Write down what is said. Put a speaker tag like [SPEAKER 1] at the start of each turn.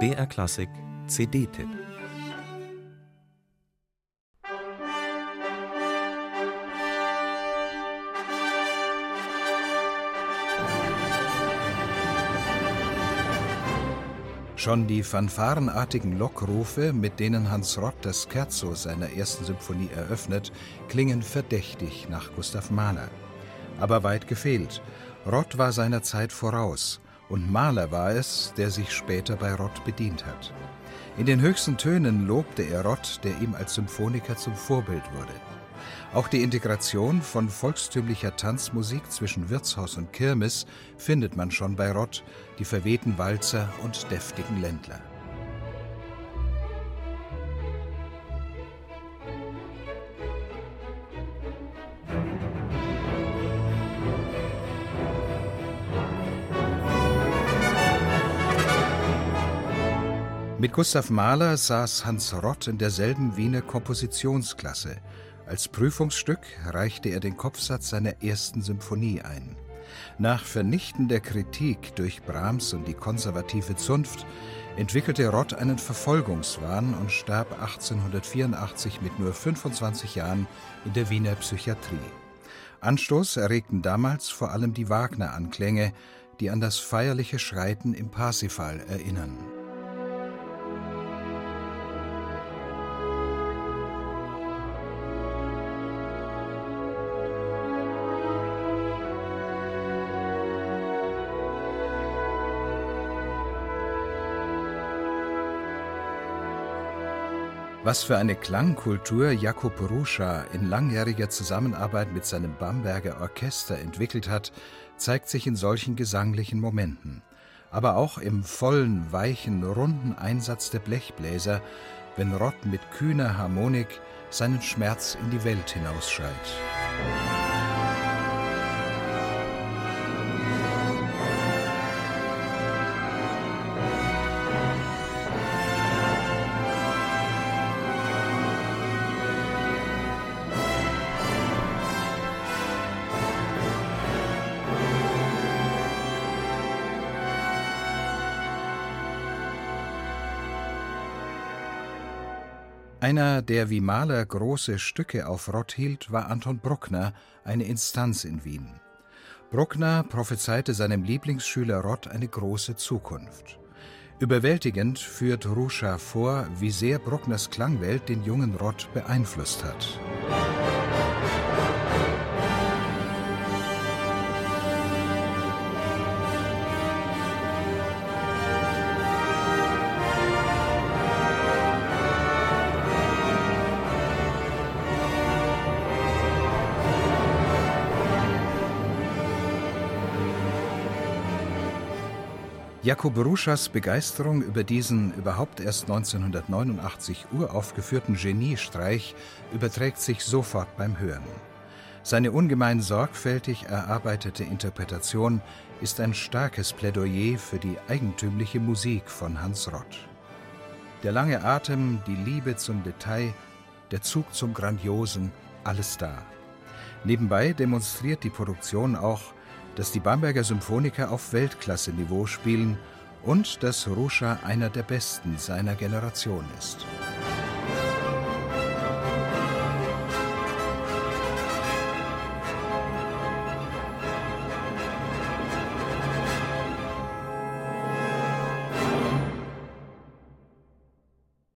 [SPEAKER 1] BR Klassik CD-Tipp
[SPEAKER 2] Schon die fanfarenartigen Lockrufe, mit denen Hans Rott das Scherzo seiner ersten Symphonie eröffnet, klingen verdächtig nach Gustav Mahler. Aber weit gefehlt. Rott war seiner Zeit voraus und Mahler war es, der sich später bei Rott bedient hat. In den höchsten Tönen lobte er Rott, der ihm als Symphoniker zum Vorbild wurde. Auch die Integration von volkstümlicher Tanzmusik zwischen Wirtshaus und Kirmes findet man schon bei Rott, die verwehten Walzer und deftigen Ländler. Mit Gustav Mahler saß Hans Rott in derselben Wiener Kompositionsklasse – als Prüfungsstück reichte er den Kopfsatz seiner ersten Symphonie ein. Nach vernichtender Kritik durch Brahms und die konservative Zunft entwickelte Rott einen Verfolgungswahn und starb 1884 mit nur 25 Jahren in der Wiener Psychiatrie. Anstoß erregten damals vor allem die Wagner-Anklänge, die an das feierliche Schreiten im Parsifal erinnern. Was für eine Klangkultur Jakub Ruscha in langjähriger Zusammenarbeit mit seinem Bamberger Orchester entwickelt hat, zeigt sich in solchen gesanglichen Momenten, aber auch im vollen, weichen, runden Einsatz der Blechbläser, wenn Rott mit kühner Harmonik seinen Schmerz in die Welt hinausschreit. Einer, der wie Maler große Stücke auf Rott hielt, war Anton Bruckner, eine Instanz in Wien. Bruckner prophezeite seinem Lieblingsschüler Rott eine große Zukunft. Überwältigend führt Ruscha vor, wie sehr Bruckners Klangwelt den jungen Rott beeinflusst hat. Jakub Ruschas Begeisterung über diesen überhaupt erst 1989 uraufgeführten Geniestreich überträgt sich sofort beim Hören. Seine ungemein sorgfältig erarbeitete Interpretation ist ein starkes Plädoyer für die eigentümliche Musik von Hans Rott. Der lange Atem, die Liebe zum Detail, der Zug zum Grandiosen, alles da. Nebenbei demonstriert die Produktion auch, dass die Bamberger Symphoniker auf Weltklasse-Niveau spielen und dass Ruscha einer der besten seiner Generation ist.